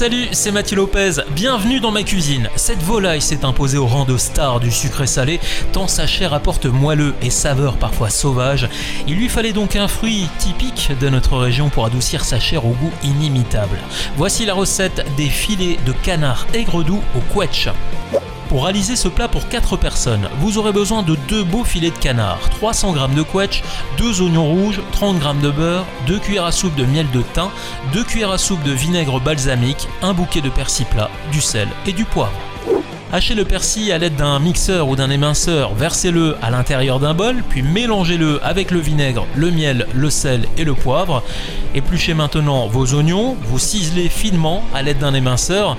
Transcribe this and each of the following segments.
Salut, c'est Mathieu Lopez, bienvenue dans ma cuisine. Cette volaille s'est imposée au rang de star du sucré salé, tant sa chair apporte moelleux et saveur parfois sauvage. Il lui fallait donc un fruit typique de notre région pour adoucir sa chair au goût inimitable. Voici la recette des filets de canard aigre doux au quetch. Pour réaliser ce plat pour 4 personnes, vous aurez besoin de 2 beaux filets de canard, 300 g de quetch, 2 oignons rouges, 30 g de beurre, 2 cuillères à soupe de miel de thym, 2 cuillères à soupe de vinaigre balsamique, un bouquet de persil plat, du sel et du poivre. Hachez le persil à l'aide d'un mixeur ou d'un éminceur, versez-le à l'intérieur d'un bol, puis mélangez-le avec le vinaigre, le miel, le sel et le poivre. Épluchez maintenant vos oignons, vous ciselez finement à l'aide d'un éminceur,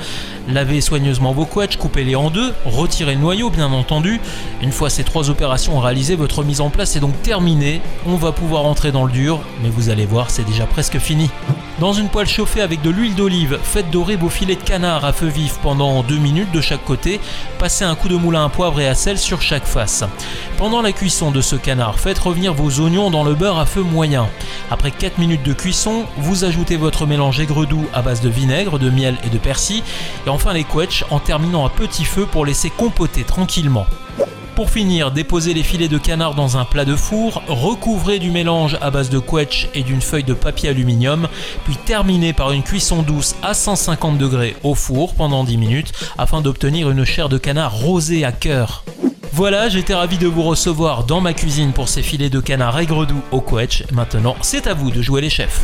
lavez soigneusement vos quetchs, coupez-les en deux, retirez le noyau bien entendu. Une fois ces trois opérations réalisées, votre mise en place est donc terminée. On va pouvoir entrer dans le dur, mais vous allez voir, c'est déjà presque fini. Dans une poêle chauffée avec de l'huile d'olive, faites dorer vos filets de canard à feu vif pendant 2 minutes de chaque côté. Passez un coup de moulin à poivre et à sel sur chaque face. Pendant la cuisson de ce canard, faites revenir vos oignons dans le beurre à feu moyen. Après 4 minutes de cuisson, vous ajoutez votre mélange aigre doux à base de vinaigre, de miel et de persil. Et enfin les quetchs en terminant à petit feu pour laisser compoter tranquillement. Pour finir, déposez les filets de canard dans un plat de four, recouvrez du mélange à base de quetch et d'une feuille de papier aluminium, puis terminez par une cuisson douce à 150 degrés au four pendant 10 minutes afin d'obtenir une chair de canard rosée à cœur. Voilà, j'étais ravi de vous recevoir dans ma cuisine pour ces filets de canard aigre doux au quetch. Maintenant, c'est à vous de jouer les chefs.